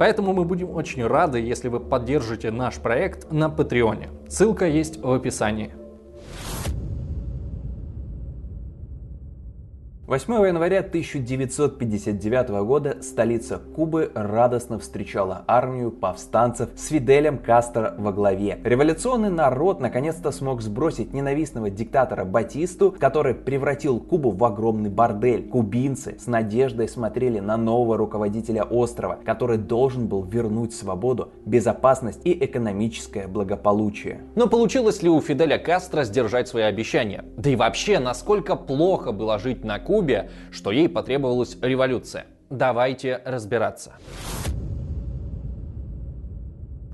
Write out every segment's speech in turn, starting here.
поэтому мы будем очень рады, если вы поддержите наш проект на Патреоне. Ссылка есть в описании. 8 января 1959 года столица Кубы радостно встречала армию повстанцев с Фиделем Кастро во главе. Революционный народ наконец-то смог сбросить ненавистного диктатора Батисту, который превратил Кубу в огромный бордель. Кубинцы с надеждой смотрели на нового руководителя острова, который должен был вернуть свободу, безопасность и экономическое благополучие. Но получилось ли у Фиделя Кастро сдержать свои обещания? Да и вообще, насколько плохо было жить на Кубе, Кубе, что ей потребовалась революция. Давайте разбираться.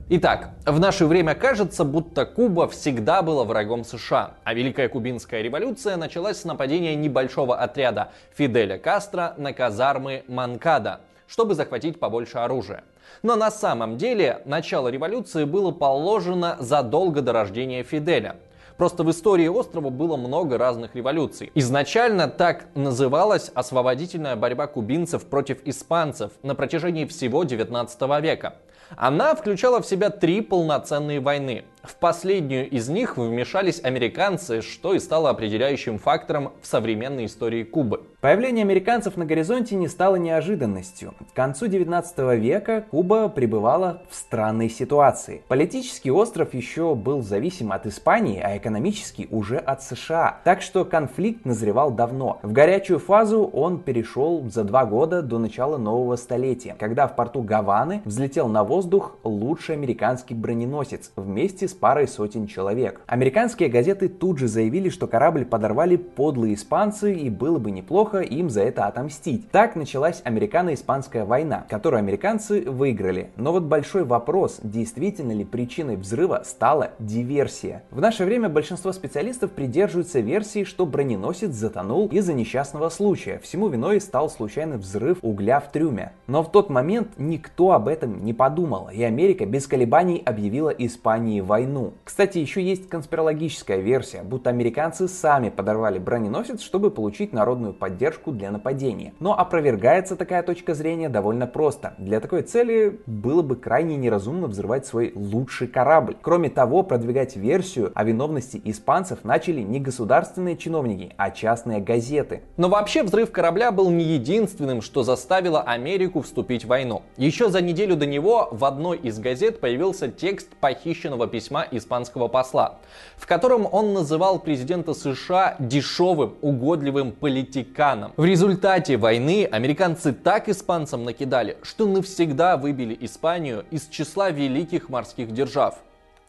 Итак, в наше время кажется, будто Куба всегда была врагом США, а Великая Кубинская революция началась с нападения небольшого отряда Фиделя Кастро на казармы Манкада, чтобы захватить побольше оружия. Но на самом деле начало революции было положено задолго до рождения Фиделя – Просто в истории острова было много разных революций. Изначально так называлась освободительная борьба кубинцев против испанцев на протяжении всего 19 века. Она включала в себя три полноценные войны. В последнюю из них вмешались американцы, что и стало определяющим фактором в современной истории Кубы. Появление американцев на горизонте не стало неожиданностью. К концу 19 века Куба пребывала в странной ситуации. Политический остров еще был зависим от Испании, а экономический уже от США. Так что конфликт назревал давно. В горячую фазу он перешел за два года до начала нового столетия, когда в порту Гаваны взлетел на воздух лучший американский броненосец вместе с парой сотен человек. Американские газеты тут же заявили, что корабль подорвали подлые испанцы и было бы неплохо им за это отомстить. Так началась американо-испанская война, которую американцы выиграли. Но вот большой вопрос, действительно ли причиной взрыва стала диверсия. В наше время большинство специалистов придерживаются версии, что броненосец затонул из-за несчастного случая. Всему виной стал случайный взрыв угля в трюме. Но в тот момент никто об этом не подумал, и Америка без колебаний объявила Испании войну. Кстати, еще есть конспирологическая версия, будто американцы сами подорвали броненосец, чтобы получить народную поддержку для нападения. Но опровергается такая точка зрения довольно просто. Для такой цели было бы крайне неразумно взрывать свой лучший корабль. Кроме того, продвигать версию о виновности испанцев начали не государственные чиновники, а частные газеты. Но вообще взрыв корабля был не единственным, что заставило Америку вступить в войну. Еще за неделю до него в одной из газет появился текст похищенного письма испанского посла, в котором он называл президента США дешевым, угодливым политиканом. В результате войны американцы так испанцам накидали, что навсегда выбили Испанию из числа великих морских держав.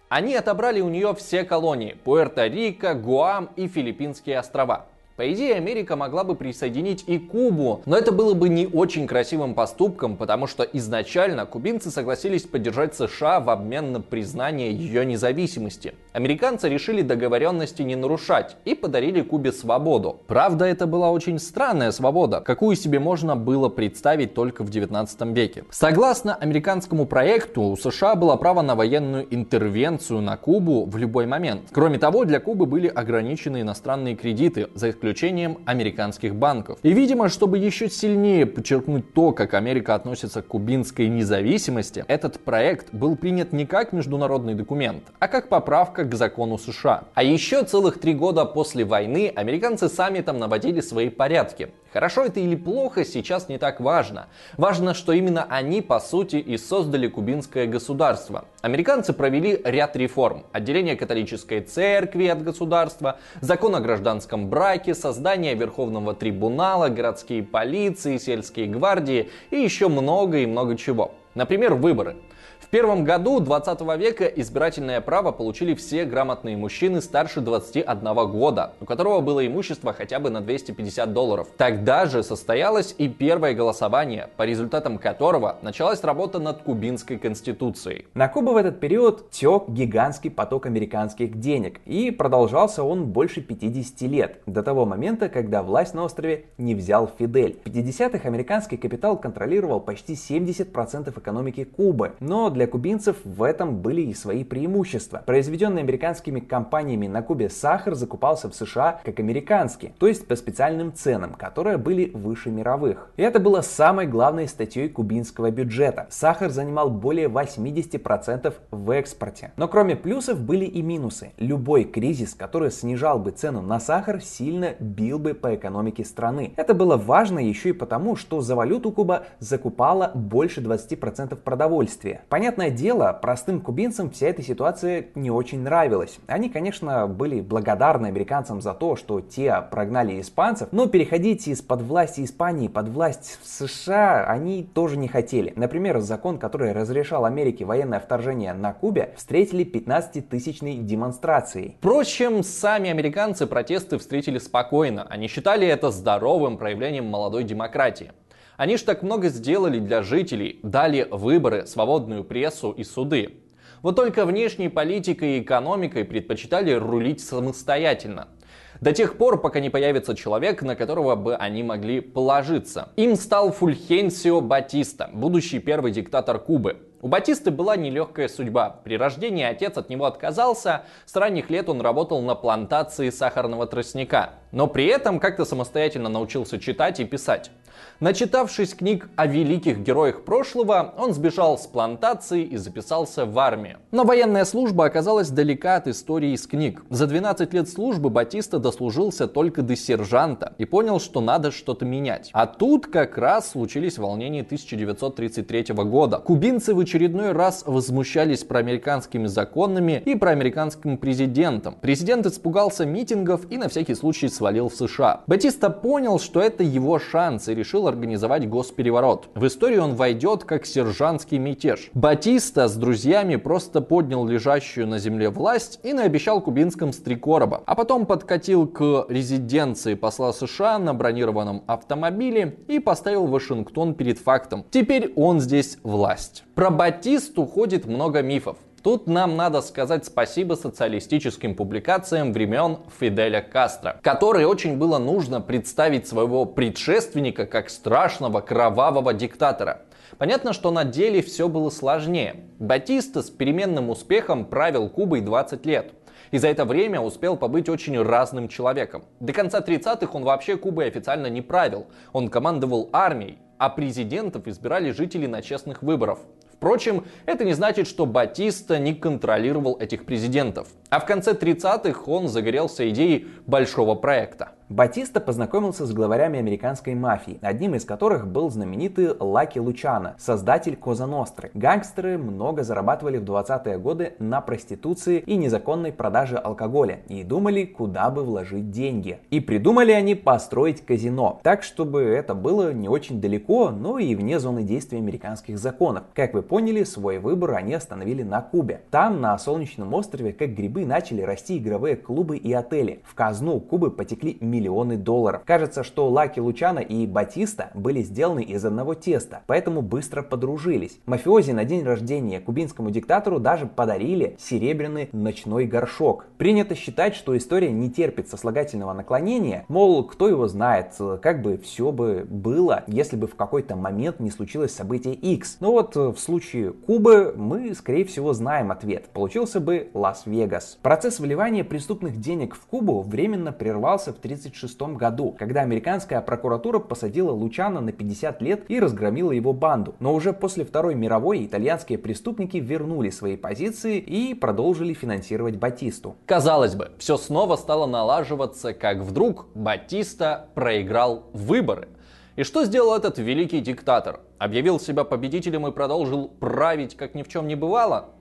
Они отобрали у нее все колонии – Пуэрто-Рико, Гуам и Филиппинские острова – по идее, Америка могла бы присоединить и Кубу, но это было бы не очень красивым поступком, потому что изначально кубинцы согласились поддержать США в обмен на признание ее независимости. Американцы решили договоренности не нарушать и подарили Кубе свободу. Правда, это была очень странная свобода, какую себе можно было представить только в 19 веке. Согласно американскому проекту, у США было право на военную интервенцию на Кубу в любой момент. Кроме того, для Кубы были ограничены иностранные кредиты, за исключением исключением американских банков. И, видимо, чтобы еще сильнее подчеркнуть то, как Америка относится к кубинской независимости, этот проект был принят не как международный документ, а как поправка к закону США. А еще целых три года после войны американцы сами там наводили свои порядки. Хорошо это или плохо, сейчас не так важно. Важно, что именно они, по сути, и создали кубинское государство. Американцы провели ряд реформ. Отделение католической церкви от государства, закон о гражданском браке, создание Верховного трибунала, городские полиции, сельские гвардии и еще много и много чего. Например, выборы. В первом году 20 века избирательное право получили все грамотные мужчины старше 21 года, у которого было имущество хотя бы на 250 долларов. Тогда же состоялось и первое голосование, по результатам которого началась работа над кубинской конституцией. На Кубу в этот период тек гигантский поток американских денег, и продолжался он больше 50 лет, до того момента, когда власть на острове не взял Фидель. В 50-х американский капитал контролировал почти 70% экономики Кубы, но для кубинцев в этом были и свои преимущества. Произведенный американскими компаниями на Кубе сахар закупался в США как американский, то есть по специальным ценам, которые были выше мировых. И это было самой главной статьей кубинского бюджета. Сахар занимал более 80% в экспорте. Но кроме плюсов были и минусы. Любой кризис, который снижал бы цену на сахар, сильно бил бы по экономике страны. Это было важно еще и потому, что за валюту Куба закупала больше 20% продовольствия. Понятно, Понятное дело, простым кубинцам вся эта ситуация не очень нравилась. Они, конечно, были благодарны американцам за то, что те прогнали испанцев, но переходить из-под власти Испании под власть в США они тоже не хотели. Например, закон, который разрешал Америке военное вторжение на Кубе, встретили 15-тысячной демонстрацией. Впрочем, сами американцы протесты встретили спокойно. Они считали это здоровым проявлением молодой демократии. Они ж так много сделали для жителей, дали выборы, свободную прессу и суды. Вот только внешней политикой и экономикой предпочитали рулить самостоятельно. До тех пор, пока не появится человек, на которого бы они могли положиться. Им стал Фульхенсио Батиста, будущий первый диктатор Кубы. У Батисты была нелегкая судьба. При рождении отец от него отказался, с ранних лет он работал на плантации сахарного тростника. Но при этом как-то самостоятельно научился читать и писать. Начитавшись книг о великих героях прошлого, он сбежал с плантации и записался в армию. Но военная служба оказалась далека от истории из книг. За 12 лет службы Батиста дослужился только до сержанта и понял, что надо что-то менять. А тут как раз случились волнения 1933 года. Кубинцы в очередной раз возмущались проамериканскими законами и проамериканским президентом. Президент испугался митингов и на всякий случай свалил в США. Батиста понял, что это его шанс и решил организовать госпереворот. В историю он войдет как сержантский мятеж. Батиста с друзьями просто поднял лежащую на земле власть и наобещал кубинским стрекороба, а потом подкатил к резиденции посла США на бронированном автомобиле и поставил Вашингтон перед фактом. Теперь он здесь власть. Про Батисту ходит много мифов. Тут нам надо сказать спасибо социалистическим публикациям времен Фиделя Кастро, которой очень было нужно представить своего предшественника как страшного кровавого диктатора. Понятно, что на деле все было сложнее. Батиста с переменным успехом правил Кубой 20 лет. И за это время успел побыть очень разным человеком. До конца 30-х он вообще Кубой официально не правил. Он командовал армией, а президентов избирали жители на честных выборах. Впрочем, это не значит, что Батиста не контролировал этих президентов. А в конце 30-х он загорелся идеей большого проекта. Батиста познакомился с главарями американской мафии, одним из которых был знаменитый Лаки Лучано, создатель Коза Ностры. Гангстеры много зарабатывали в 20-е годы на проституции и незаконной продаже алкоголя и думали, куда бы вложить деньги. И придумали они построить казино, так чтобы это было не очень далеко, но и вне зоны действия американских законов. Как вы поняли, свой выбор они остановили на Кубе. Там, на солнечном острове, как грибы, начали расти игровые клубы и отели. В казну Кубы потекли миллионы миллионы долларов. Кажется, что Лаки Лучано и Батиста были сделаны из одного теста, поэтому быстро подружились. Мафиози на день рождения кубинскому диктатору даже подарили серебряный ночной горшок. Принято считать, что история не терпит сослагательного наклонения, мол, кто его знает, как бы все бы было, если бы в какой-то момент не случилось событие X. Но вот в случае Кубы мы, скорее всего, знаем ответ. Получился бы Лас-Вегас. Процесс вливания преступных денег в Кубу временно прервался в 30 1936 году, когда американская прокуратура посадила Лучана на 50 лет и разгромила его банду. Но уже после Второй мировой итальянские преступники вернули свои позиции и продолжили финансировать Батисту. Казалось бы, все снова стало налаживаться, как вдруг Батиста проиграл выборы. И что сделал этот великий диктатор? Объявил себя победителем и продолжил править, как ни в чем не бывало?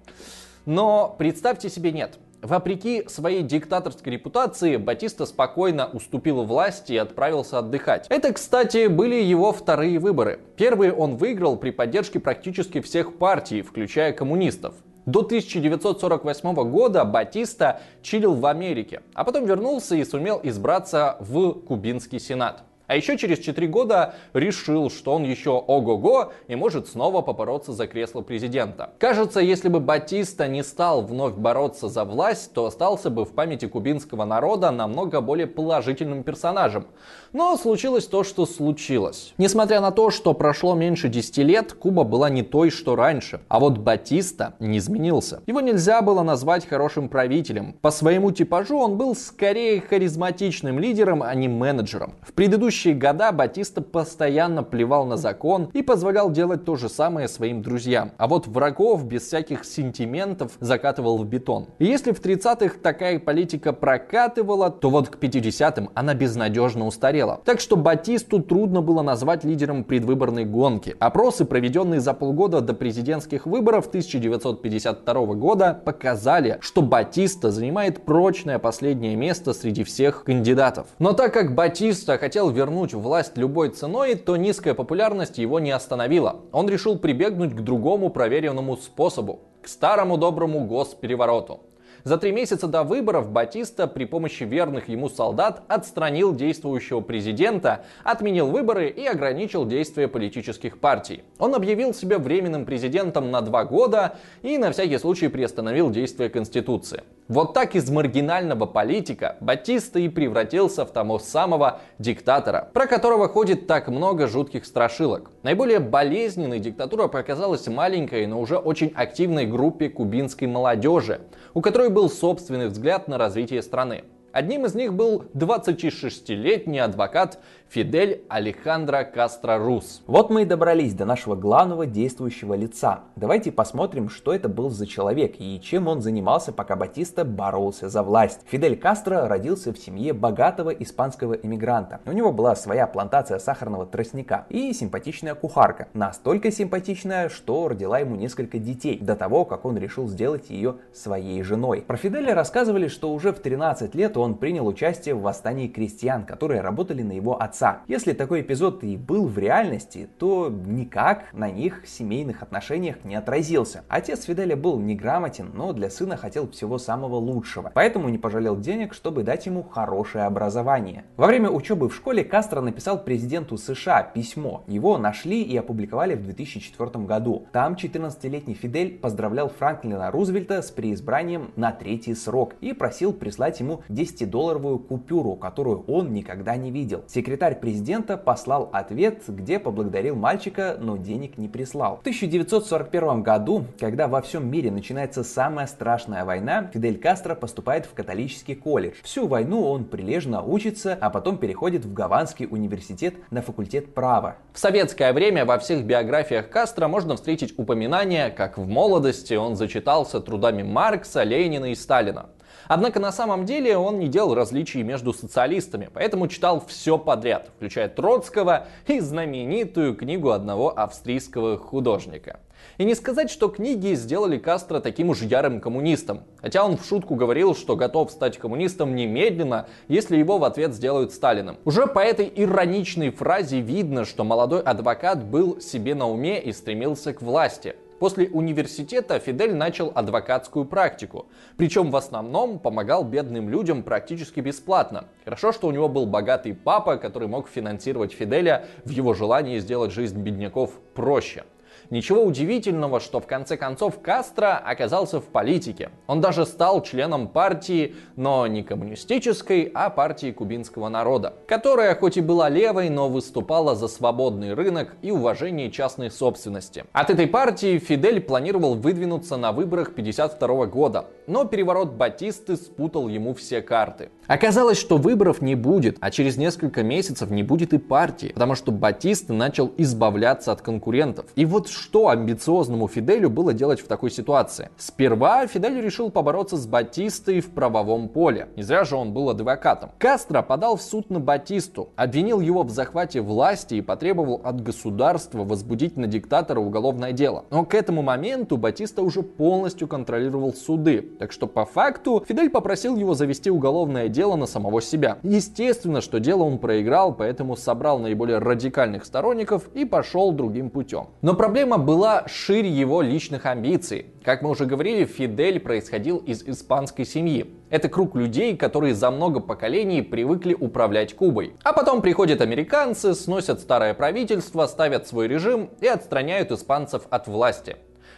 Но представьте себе нет. Вопреки своей диктаторской репутации, Батиста спокойно уступил власти и отправился отдыхать. Это, кстати, были его вторые выборы. Первые он выиграл при поддержке практически всех партий, включая коммунистов. До 1948 года Батиста чилил в Америке, а потом вернулся и сумел избраться в Кубинский сенат. А еще через 4 года решил, что он еще ого-го и может снова попороться за кресло президента. Кажется, если бы Батиста не стал вновь бороться за власть, то остался бы в памяти кубинского народа намного более положительным персонажем. Но случилось то, что случилось. Несмотря на то, что прошло меньше 10 лет, Куба была не той, что раньше. А вот Батиста не изменился. Его нельзя было назвать хорошим правителем. По своему типажу он был скорее харизматичным лидером, а не менеджером. В предыдущем предыдущие года Батиста постоянно плевал на закон и позволял делать то же самое своим друзьям. А вот врагов без всяких сентиментов закатывал в бетон. И если в 30-х такая политика прокатывала, то вот к 50-м она безнадежно устарела. Так что Батисту трудно было назвать лидером предвыборной гонки. Опросы, проведенные за полгода до президентских выборов 1952 года, показали, что Батиста занимает прочное последнее место среди всех кандидатов. Но так как Батиста хотел вернуть вернуть власть любой ценой, то низкая популярность его не остановила. Он решил прибегнуть к другому проверенному способу, к старому доброму госперевороту. За три месяца до выборов Батиста при помощи верных ему солдат отстранил действующего президента, отменил выборы и ограничил действия политических партий. Он объявил себя временным президентом на два года и на всякий случай приостановил действие Конституции. Вот так из маргинального политика Батиста и превратился в того самого диктатора, про которого ходит так много жутких страшилок. Наиболее болезненной диктатура показалась маленькой, но уже очень активной группе кубинской молодежи, у которой был собственный взгляд на развитие страны. Одним из них был 26-летний адвокат Фидель Алехандро Кастро Рус. Вот мы и добрались до нашего главного действующего лица. Давайте посмотрим, что это был за человек и чем он занимался, пока Батиста боролся за власть. Фидель Кастро родился в семье богатого испанского иммигранта. У него была своя плантация сахарного тростника и симпатичная кухарка. Настолько симпатичная, что родила ему несколько детей, до того, как он решил сделать ее своей женой. Про Фиделя рассказывали, что уже в 13 лет он он принял участие в восстании крестьян, которые работали на его отца. Если такой эпизод и был в реальности, то никак на них семейных отношениях не отразился. Отец Фиделя был неграмотен, но для сына хотел всего самого лучшего, поэтому не пожалел денег, чтобы дать ему хорошее образование. Во время учебы в школе Кастро написал президенту США письмо. Его нашли и опубликовали в 2004 году. Там 14-летний Фидель поздравлял Франклина Рузвельта с преизбранием на третий срок и просил прислать ему 10 50-долларовую купюру, которую он никогда не видел. Секретарь президента послал ответ, где поблагодарил мальчика, но денег не прислал. В 1941 году, когда во всем мире начинается самая страшная война, Фидель Кастро поступает в католический колледж. Всю войну он прилежно учится, а потом переходит в Гаванский университет на факультет права. В советское время во всех биографиях Кастро можно встретить упоминание, как в молодости он зачитался трудами Маркса, Ленина и Сталина. Однако на самом деле он не делал различий между социалистами, поэтому читал все подряд, включая Троцкого и знаменитую книгу одного австрийского художника. И не сказать, что книги сделали Кастро таким уж ярым коммунистом. Хотя он в шутку говорил, что готов стать коммунистом немедленно, если его в ответ сделают Сталиным. Уже по этой ироничной фразе видно, что молодой адвокат был себе на уме и стремился к власти. После университета Фидель начал адвокатскую практику, причем в основном помогал бедным людям практически бесплатно. Хорошо, что у него был богатый папа, который мог финансировать Фиделя в его желании сделать жизнь бедняков проще. Ничего удивительного, что в конце концов Кастро оказался в политике. Он даже стал членом партии, но не коммунистической, а партии кубинского народа, которая хоть и была левой, но выступала за свободный рынок и уважение частной собственности. От этой партии Фидель планировал выдвинуться на выборах 52 года, но переворот Батисты спутал ему все карты. Оказалось, что выборов не будет, а через несколько месяцев не будет и партии, потому что Батиста начал избавляться от конкурентов. И вот что амбициозному Фиделю было делать в такой ситуации? Сперва Фидель решил побороться с Батистой в правовом поле. Не зря же он был адвокатом. Кастро подал в суд на Батисту, обвинил его в захвате власти и потребовал от государства возбудить на диктатора уголовное дело. Но к этому моменту Батиста уже полностью контролировал суды, так что по факту Фидель попросил его завести уголовное дело на самого себя. Естественно, что дело он проиграл, поэтому собрал наиболее радикальных сторонников и пошел другим путем. Но проблема была шире его личных амбиций. Как мы уже говорили, Фидель происходил из испанской семьи. Это круг людей, которые за много поколений привыкли управлять Кубой. А потом приходят американцы, сносят старое правительство, ставят свой режим и отстраняют испанцев от власти.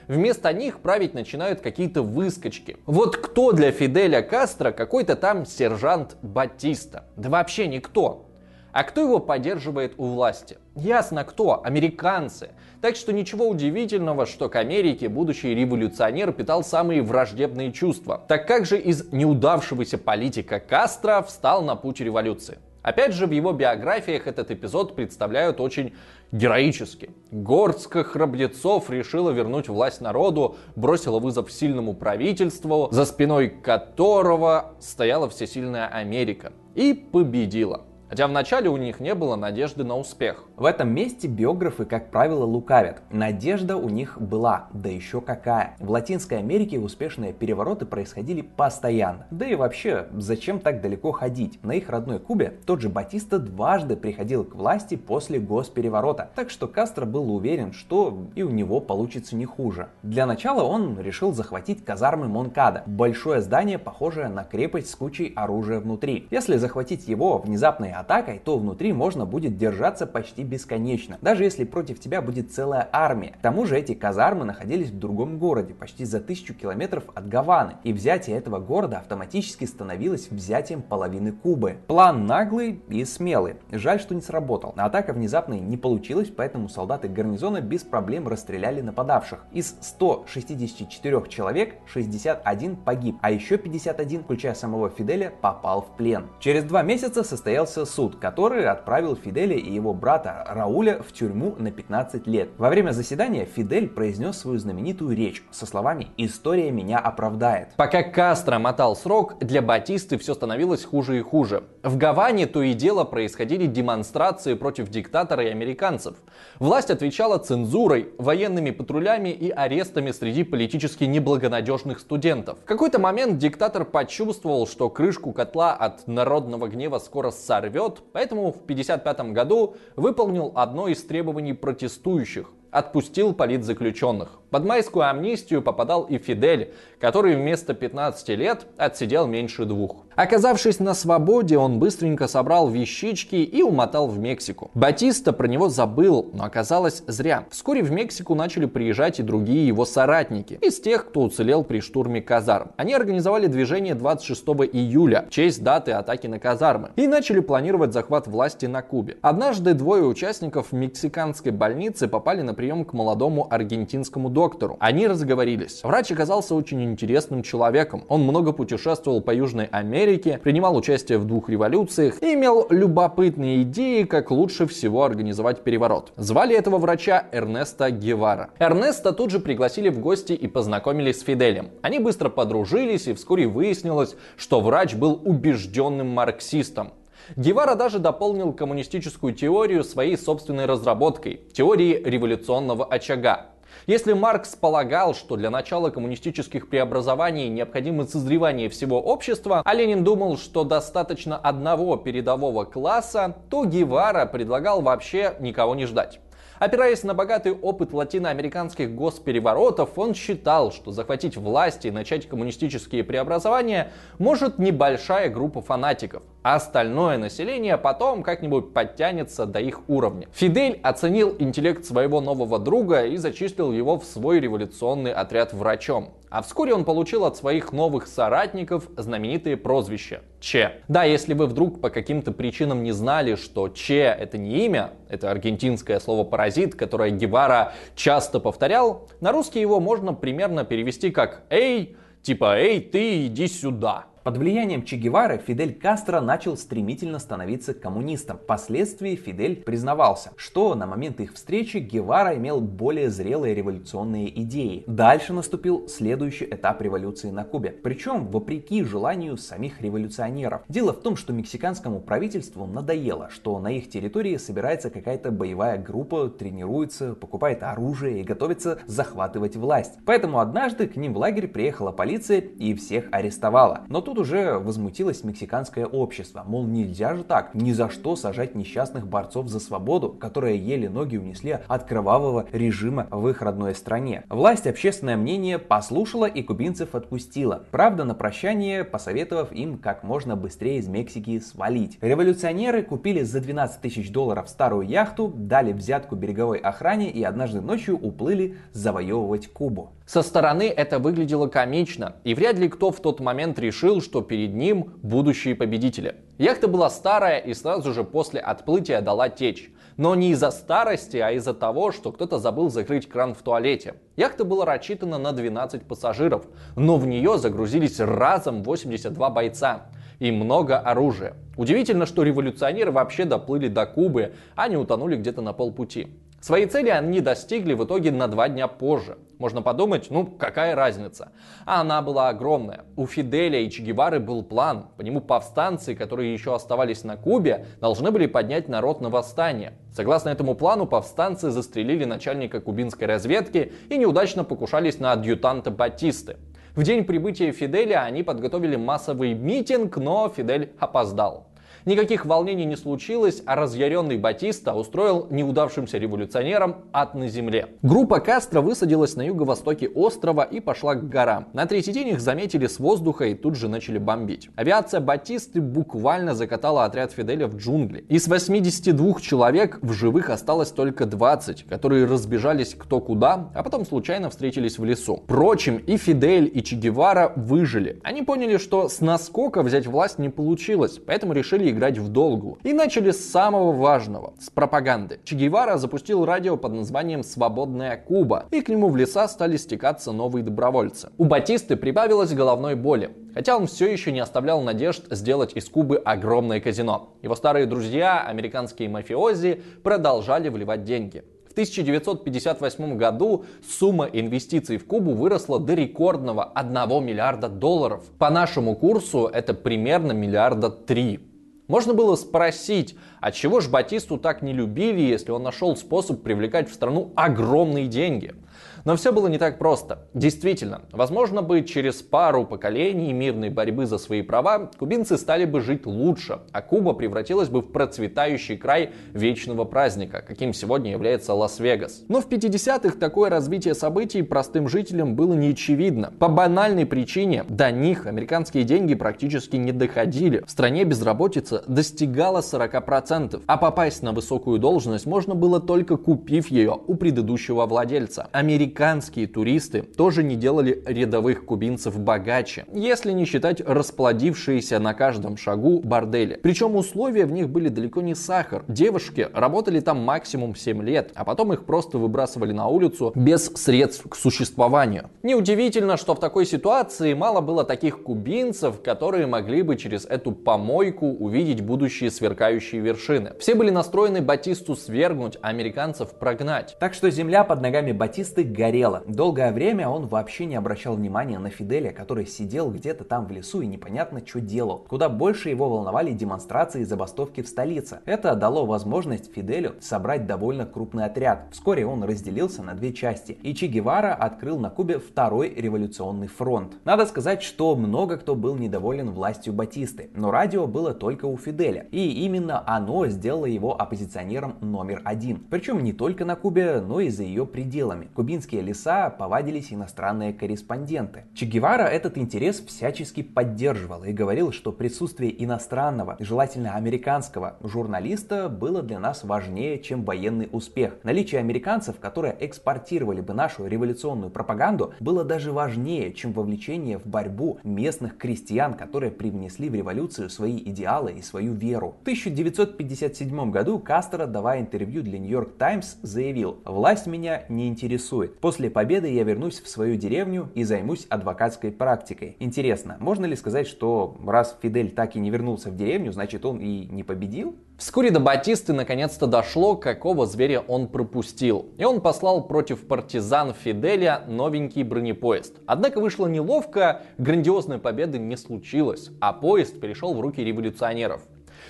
Вместо них править начинают какие-то выскочки. Вот кто для Фиделя Кастро какой-то там сержант Батиста? Да вообще никто. А кто его поддерживает у власти? Ясно кто, американцы. Так что ничего удивительного, что к Америке будущий революционер питал самые враждебные чувства. Так как же из неудавшегося политика Кастро встал на путь революции? Опять же, в его биографиях этот эпизод представляют очень героически. Горстка храбрецов решила вернуть власть народу, бросила вызов сильному правительству, за спиной которого стояла всесильная Америка. И победила. Хотя вначале у них не было надежды на успех. В этом месте биографы, как правило, лукавят. Надежда у них была, да еще какая. В Латинской Америке успешные перевороты происходили постоянно. Да и вообще, зачем так далеко ходить? На их родной Кубе тот же Батиста дважды приходил к власти после госпереворота. Так что Кастро был уверен, что и у него получится не хуже. Для начала он решил захватить казармы Монкада. Большое здание, похожее на крепость с кучей оружия внутри. Если захватить его внезапной атакой, то внутри можно будет держаться почти бесконечно, даже если против тебя будет целая армия. К тому же эти казармы находились в другом городе, почти за тысячу километров от Гаваны, и взятие этого города автоматически становилось взятием половины Кубы. План наглый и смелый. Жаль, что не сработал. Атака внезапной не получилась, поэтому солдаты гарнизона без проблем расстреляли нападавших. Из 164 человек 61 погиб, а еще 51, включая самого Фиделя, попал в плен. Через два месяца состоялся суд, который отправил Фиделя и его брата Рауля в тюрьму на 15 лет. Во время заседания Фидель произнес свою знаменитую речь со словами «История меня оправдает». Пока Кастро мотал срок, для Батисты все становилось хуже и хуже. В Гаване то и дело происходили демонстрации против диктатора и американцев. Власть отвечала цензурой, военными патрулями и арестами среди политически неблагонадежных студентов. В какой-то момент диктатор почувствовал, что крышку котла от народного гнева скоро сорвет, поэтому в 1955 году выполнил одно из требований протестующих отпустил политзаключенных. Под майскую амнистию попадал и Фидель, который вместо 15 лет отсидел меньше двух. Оказавшись на свободе, он быстренько собрал вещички и умотал в Мексику. Батиста про него забыл, но оказалось зря. Вскоре в Мексику начали приезжать и другие его соратники, из тех, кто уцелел при штурме казарм. Они организовали движение 26 июля, в честь даты атаки на казармы, и начали планировать захват власти на Кубе. Однажды двое участников мексиканской больницы попали на прием к молодому аргентинскому доктору. Они разговорились. Врач оказался очень интересным человеком. Он много путешествовал по Южной Америке, принимал участие в двух революциях и имел любопытные идеи, как лучше всего организовать переворот. Звали этого врача Эрнеста Гевара. Эрнеста тут же пригласили в гости и познакомились с Фиделем. Они быстро подружились и вскоре выяснилось, что врач был убежденным марксистом. Гевара даже дополнил коммунистическую теорию своей собственной разработкой – теорией революционного очага. Если Маркс полагал, что для начала коммунистических преобразований необходимо созревание всего общества, а Ленин думал, что достаточно одного передового класса, то Гевара предлагал вообще никого не ждать. Опираясь на богатый опыт латиноамериканских госпереворотов, он считал, что захватить власть и начать коммунистические преобразования может небольшая группа фанатиков, а остальное население потом как-нибудь подтянется до их уровня. Фидель оценил интеллект своего нового друга и зачислил его в свой революционный отряд врачом. А вскоре он получил от своих новых соратников знаменитые прозвища Че. Да, если вы вдруг по каким-то причинам не знали, что Че это не имя, это аргентинское слово паразит, которое Гевара часто повторял, на русский его можно примерно перевести как «Эй, типа «Эй, ты, иди сюда». Под влиянием Че Гевары Фидель Кастро начал стремительно становиться коммунистом. Впоследствии Фидель признавался, что на момент их встречи Гевара имел более зрелые революционные идеи. Дальше наступил следующий этап революции на Кубе. Причем вопреки желанию самих революционеров. Дело в том, что мексиканскому правительству надоело, что на их территории собирается какая-то боевая группа, тренируется, покупает оружие и готовится захватывать власть. Поэтому однажды к ним в лагерь приехала полиция и всех арестовала. Но тут уже возмутилось мексиканское общество. Мол, нельзя же так, ни за что сажать несчастных борцов за свободу, которые еле ноги унесли от кровавого режима в их родной стране. Власть общественное мнение послушала и кубинцев отпустила. Правда, на прощание посоветовав им как можно быстрее из Мексики свалить. Революционеры купили за 12 тысяч долларов старую яхту, дали взятку береговой охране и однажды ночью уплыли завоевывать Кубу. Со стороны это выглядело комично, и вряд ли кто в тот момент решил, что перед ним будущие победители. Яхта была старая и сразу же после отплытия дала течь. Но не из-за старости, а из-за того, что кто-то забыл закрыть кран в туалете. Яхта была рассчитана на 12 пассажиров, но в нее загрузились разом 82 бойца и много оружия. Удивительно, что революционеры вообще доплыли до Кубы, а не утонули где-то на полпути. Свои цели они достигли в итоге на два дня позже. Можно подумать, ну какая разница? А она была огромная. У Фиделя и Че Гевары был план. По нему повстанцы, которые еще оставались на Кубе, должны были поднять народ на восстание. Согласно этому плану, повстанцы застрелили начальника кубинской разведки и неудачно покушались на адъютанта Батисты. В день прибытия Фиделя они подготовили массовый митинг, но Фидель опоздал. Никаких волнений не случилось, а разъяренный Батиста устроил неудавшимся революционерам ад на земле. Группа Кастро высадилась на юго-востоке острова и пошла к горам. На третий день их заметили с воздуха и тут же начали бомбить. Авиация Батисты буквально закатала отряд Фиделя в джунгли. Из 82 человек в живых осталось только 20, которые разбежались кто куда, а потом случайно встретились в лесу. Впрочем, и Фидель, и Че Гевара выжили. Они поняли, что с наскока взять власть не получилось, поэтому решили играть в долгу. И начали с самого важного, с пропаганды. Че Гевара запустил радио под названием «Свободная Куба», и к нему в леса стали стекаться новые добровольцы. У Батисты прибавилось головной боли. Хотя он все еще не оставлял надежд сделать из Кубы огромное казино. Его старые друзья, американские мафиози, продолжали вливать деньги. В 1958 году сумма инвестиций в Кубу выросла до рекордного 1 миллиарда долларов. По нашему курсу это примерно миллиарда три. Можно было спросить, а чего ж Батисту так не любили, если он нашел способ привлекать в страну огромные деньги? Но все было не так просто. Действительно, возможно бы через пару поколений мирной борьбы за свои права кубинцы стали бы жить лучше, а Куба превратилась бы в процветающий край вечного праздника, каким сегодня является Лас-Вегас. Но в 50-х такое развитие событий простым жителям было не очевидно. По банальной причине до них американские деньги практически не доходили. В стране безработица достигала 40%, а попасть на высокую должность можно было только купив ее у предыдущего владельца. Американские туристы тоже не делали рядовых кубинцев богаче, если не считать расплодившиеся на каждом шагу бордели. Причем условия в них были далеко не сахар. Девушки работали там максимум 7 лет, а потом их просто выбрасывали на улицу без средств к существованию. Неудивительно, что в такой ситуации мало было таких кубинцев, которые могли бы через эту помойку увидеть будущие сверкающие вершины. Все были настроены Батисту свергнуть, а американцев прогнать. Так что земля под ногами Батисты горела. Долгое время он вообще не обращал внимания на Фиделя, который сидел где-то там в лесу и непонятно что делал. Куда больше его волновали демонстрации и забастовки в столице. Это дало возможность Фиделю собрать довольно крупный отряд. Вскоре он разделился на две части, и Че Гевара открыл на Кубе второй революционный фронт. Надо сказать, что много кто был недоволен властью Батисты, но радио было только у Фиделя, и именно оно сделало его оппозиционером номер один. Причем не только на Кубе, но и за ее пределами. Кубинские леса повадились иностранные корреспонденты. Че Гевара этот интерес всячески поддерживал и говорил, что присутствие иностранного, желательно американского журналиста было для нас важнее, чем военный успех. Наличие американцев, которые экспортировали бы нашу революционную пропаганду, было даже важнее, чем вовлечение в борьбу местных крестьян, которые привнесли в революцию свои идеалы и свою веру. В 1957 году Кастро, давая интервью для Нью-Йорк Таймс, заявил «Власть меня не интересует. После победы я вернусь в свою деревню и займусь адвокатской практикой». Интересно, можно ли сказать, что раз Фидель так и не вернулся в деревню, значит он и не победил? Вскоре до Батисты наконец-то дошло, какого зверя он пропустил. И он послал против партизан Фиделя новенький бронепоезд. Однако вышло неловко, грандиозной победы не случилось, а поезд перешел в руки революционеров.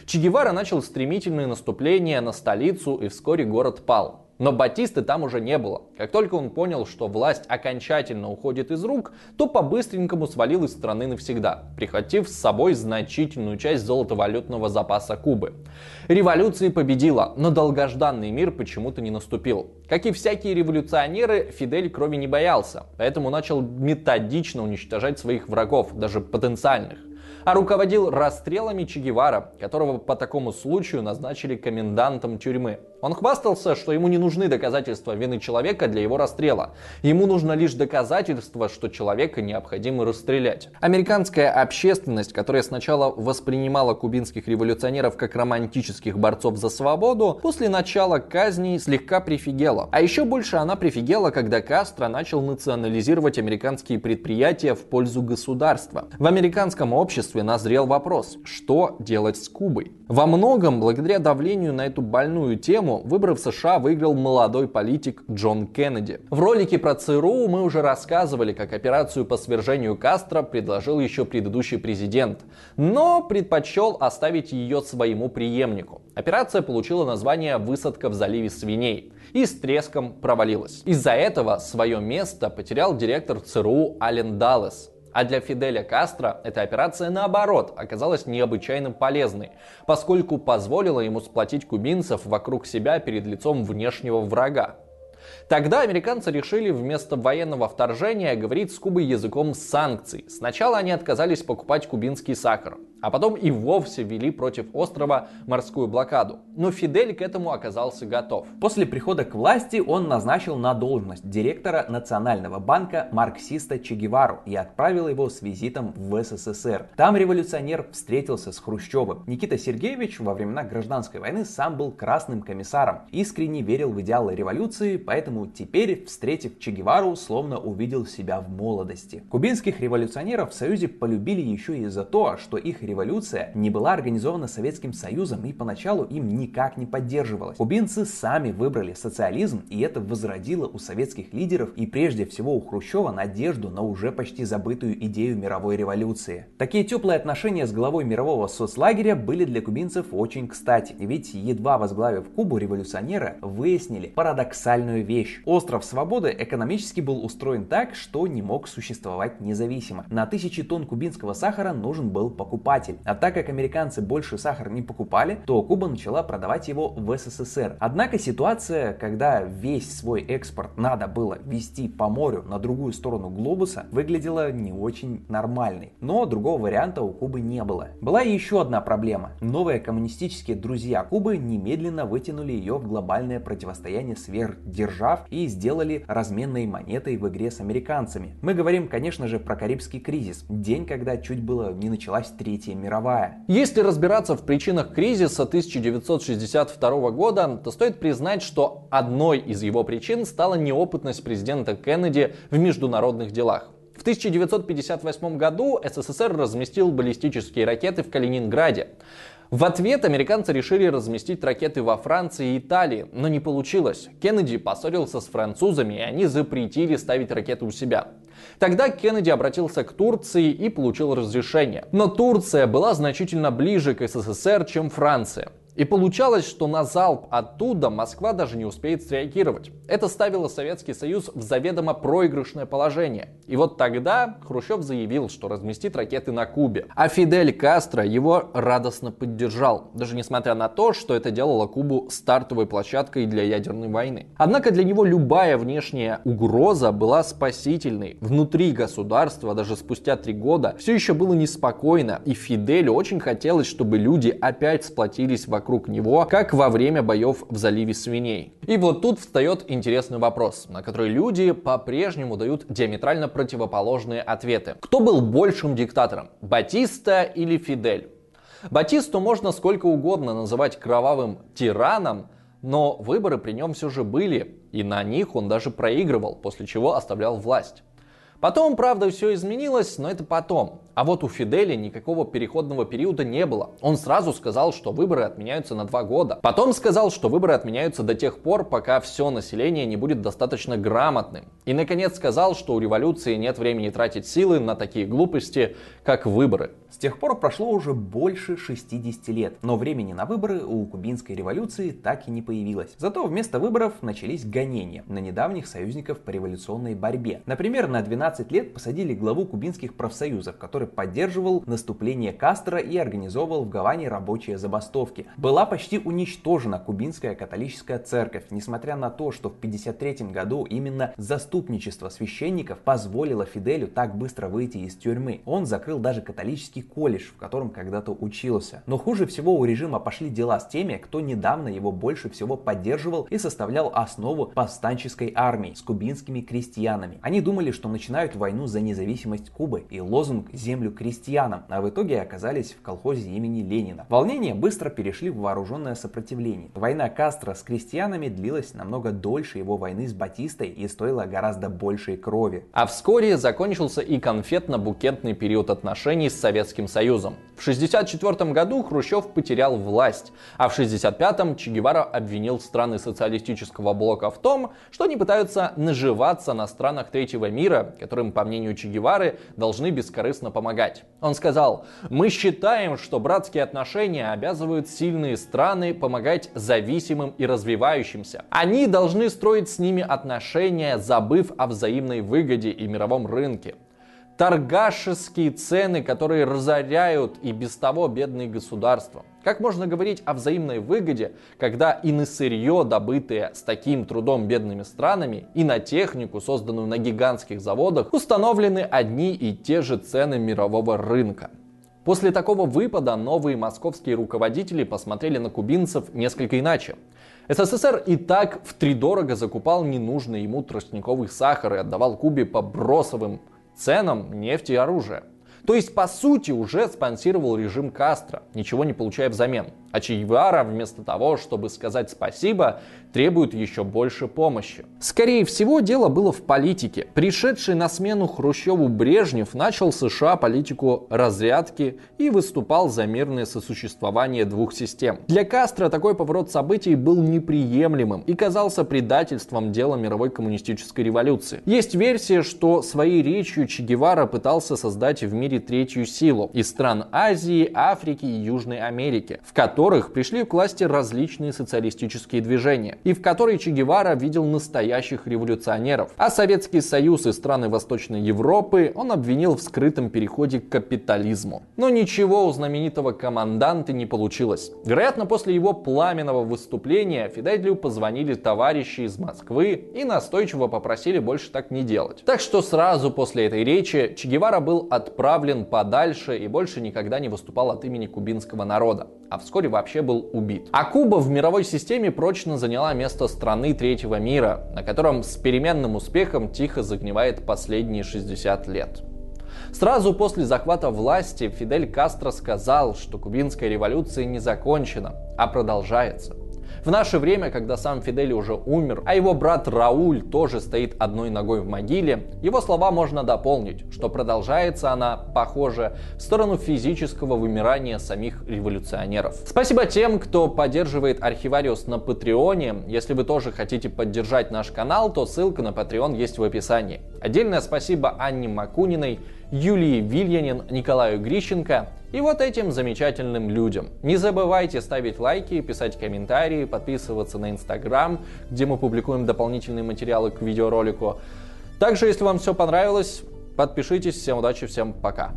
Че Гевара начал стремительное наступление на столицу и вскоре город пал. Но Батисты там уже не было. Как только он понял, что власть окончательно уходит из рук, то по-быстренькому свалил из страны навсегда, прихватив с собой значительную часть золотовалютного запаса Кубы. Революция победила, но долгожданный мир почему-то не наступил. Как и всякие революционеры, Фидель крови не боялся, поэтому начал методично уничтожать своих врагов, даже потенциальных а руководил расстрелами Че Гевара, которого по такому случаю назначили комендантом тюрьмы. Он хвастался, что ему не нужны доказательства вины человека для его расстрела. Ему нужно лишь доказательство, что человека необходимо расстрелять. Американская общественность, которая сначала воспринимала кубинских революционеров как романтических борцов за свободу, после начала казни слегка прифигела. А еще больше она прифигела, когда Кастро начал национализировать американские предприятия в пользу государства. В американском обществе назрел вопрос, что делать с Кубой. Во многом, благодаря давлению на эту больную тему, выборы в США выиграл молодой политик Джон Кеннеди. В ролике про ЦРУ мы уже рассказывали, как операцию по свержению Кастро предложил еще предыдущий президент, но предпочел оставить ее своему преемнику. Операция получила название «Высадка в заливе свиней» и с треском провалилась. Из-за этого свое место потерял директор ЦРУ Ален Даллес. А для Фиделя Кастро эта операция, наоборот, оказалась необычайно полезной, поскольку позволила ему сплотить кубинцев вокруг себя перед лицом внешнего врага. Тогда американцы решили вместо военного вторжения говорить с Кубой языком санкций. Сначала они отказались покупать кубинский сахар, а потом и вовсе ввели против острова морскую блокаду. Но Фидель к этому оказался готов. После прихода к власти он назначил на должность директора Национального банка марксиста Че Гевару и отправил его с визитом в СССР. Там революционер встретился с Хрущевым. Никита Сергеевич во времена гражданской войны сам был красным комиссаром, искренне верил в идеалы революции, поэтому теперь, встретив Че Гевару, словно увидел себя в молодости. Кубинских революционеров в Союзе полюбили еще и за то, что их революция не была организована Советским Союзом и поначалу им никак не поддерживалась. Кубинцы сами выбрали социализм, и это возродило у советских лидеров и прежде всего у Хрущева надежду на уже почти забытую идею мировой революции. Такие теплые отношения с главой мирового соцлагеря были для кубинцев очень кстати, ведь едва возглавив Кубу, революционеры выяснили парадоксальную вещь. Остров Свободы экономически был устроен так, что не мог существовать независимо. На тысячи тонн кубинского сахара нужен был покупатель покупатель. А так как американцы больше сахар не покупали, то Куба начала продавать его в СССР. Однако ситуация, когда весь свой экспорт надо было вести по морю на другую сторону глобуса, выглядела не очень нормальной. Но другого варианта у Кубы не было. Была еще одна проблема. Новые коммунистические друзья Кубы немедленно вытянули ее в глобальное противостояние сверхдержав и сделали разменной монетой в игре с американцами. Мы говорим, конечно же, про Карибский кризис. День, когда чуть было не началась Третья Третья мировая. Если разбираться в причинах кризиса 1962 года, то стоит признать, что одной из его причин стала неопытность президента Кеннеди в международных делах. В 1958 году СССР разместил баллистические ракеты в Калининграде. В ответ американцы решили разместить ракеты во Франции и Италии, но не получилось. Кеннеди поссорился с французами, и они запретили ставить ракеты у себя. Тогда Кеннеди обратился к Турции и получил разрешение. Но Турция была значительно ближе к СССР, чем Франция. И получалось, что на залп оттуда Москва даже не успеет среагировать. Это ставило Советский Союз в заведомо проигрышное положение. И вот тогда Хрущев заявил, что разместит ракеты на Кубе. А Фидель Кастро его радостно поддержал, даже несмотря на то, что это делало Кубу стартовой площадкой для ядерной войны. Однако для него любая внешняя угроза была спасительной. Внутри государства, даже спустя три года, все еще было неспокойно, и Фиделю очень хотелось, чтобы люди опять сплотились вокруг вокруг него, как во время боев в заливе свиней. И вот тут встает интересный вопрос, на который люди по-прежнему дают диаметрально противоположные ответы. Кто был большим диктатором, Батиста или Фидель? Батисту можно сколько угодно называть кровавым тираном, но выборы при нем все же были, и на них он даже проигрывал, после чего оставлял власть. Потом, правда, все изменилось, но это потом. А вот у Фиделя никакого переходного периода не было. Он сразу сказал, что выборы отменяются на два года. Потом сказал, что выборы отменяются до тех пор, пока все население не будет достаточно грамотным. И, наконец, сказал, что у революции нет времени тратить силы на такие глупости, как выборы. С тех пор прошло уже больше 60 лет, но времени на выборы у кубинской революции так и не появилось. Зато вместо выборов начались гонения на недавних союзников по революционной борьбе. Например, на 12 лет посадили главу кубинских профсоюзов, который поддерживал наступление Кастро и организовывал в Гаване рабочие забастовки. Была почти уничтожена кубинская католическая церковь, несмотря на то, что в 1953 году именно заступничество священников позволило Фиделю так быстро выйти из тюрьмы. Он закрыл даже католический колледж, в котором когда-то учился. Но хуже всего у режима пошли дела с теми, кто недавно его больше всего поддерживал и составлял основу повстанческой армии с кубинскими крестьянами. Они думали, что начинают войну за независимость Кубы и лозунг «Земля землю крестьянам, а в итоге оказались в колхозе имени Ленина. Волнения быстро перешли в вооруженное сопротивление. Война Кастро с крестьянами длилась намного дольше его войны с Батистой и стоила гораздо большей крови. А вскоре закончился и конфетно-букетный период отношений с Советским Союзом. В 1964 году Хрущев потерял власть, а в 1965-м Че Гевара обвинил страны социалистического блока в том, что они пытаются наживаться на странах третьего мира, которым, по мнению Че Гевары, должны бескорыстно помогать. Он сказал, мы считаем, что братские отношения обязывают сильные страны помогать зависимым и развивающимся. Они должны строить с ними отношения, забыв о взаимной выгоде и мировом рынке торгашеские цены, которые разоряют и без того бедные государства. Как можно говорить о взаимной выгоде, когда и на сырье, добытое с таким трудом бедными странами, и на технику, созданную на гигантских заводах, установлены одни и те же цены мирового рынка? После такого выпада новые московские руководители посмотрели на кубинцев несколько иначе. СССР и так втридорого закупал ненужный ему тростниковый сахар и отдавал Кубе по бросовым ценам нефти и оружия. То есть, по сути, уже спонсировал режим Кастро, ничего не получая взамен. А Че вместо того, чтобы сказать спасибо, требует еще больше помощи. Скорее всего, дело было в политике. Пришедший на смену Хрущеву Брежнев начал США политику разрядки и выступал за мирное сосуществование двух систем. Для Кастро такой поворот событий был неприемлемым и казался предательством дела мировой коммунистической революции. Есть версия, что своей речью Че Гевара пытался создать в мире третью силу из стран Азии, Африки и Южной Америки, в которой которых пришли к власти различные социалистические движения, и в которой Че Гевара видел настоящих революционеров. А Советский Союз и страны Восточной Европы он обвинил в скрытом переходе к капитализму. Но ничего у знаменитого команданта не получилось. Вероятно, после его пламенного выступления Фиделю позвонили товарищи из Москвы и настойчиво попросили больше так не делать. Так что сразу после этой речи Че Гевара был отправлен подальше и больше никогда не выступал от имени кубинского народа а вскоре вообще был убит. А Куба в мировой системе прочно заняла место страны третьего мира, на котором с переменным успехом тихо загнивает последние 60 лет. Сразу после захвата власти Фидель Кастро сказал, что кубинская революция не закончена, а продолжается – в наше время, когда сам Фидель уже умер, а его брат Рауль тоже стоит одной ногой в могиле, его слова можно дополнить, что продолжается она, похоже, в сторону физического вымирания самих революционеров. Спасибо тем, кто поддерживает Архивариус на Патреоне. Если вы тоже хотите поддержать наш канал, то ссылка на Patreon есть в описании. Отдельное спасибо Анне Макуниной, Юлии Вильянин, Николаю Грищенко и вот этим замечательным людям. Не забывайте ставить лайки, писать комментарии, подписываться на Инстаграм, где мы публикуем дополнительные материалы к видеоролику. Также, если вам все понравилось, подпишитесь. Всем удачи, всем пока.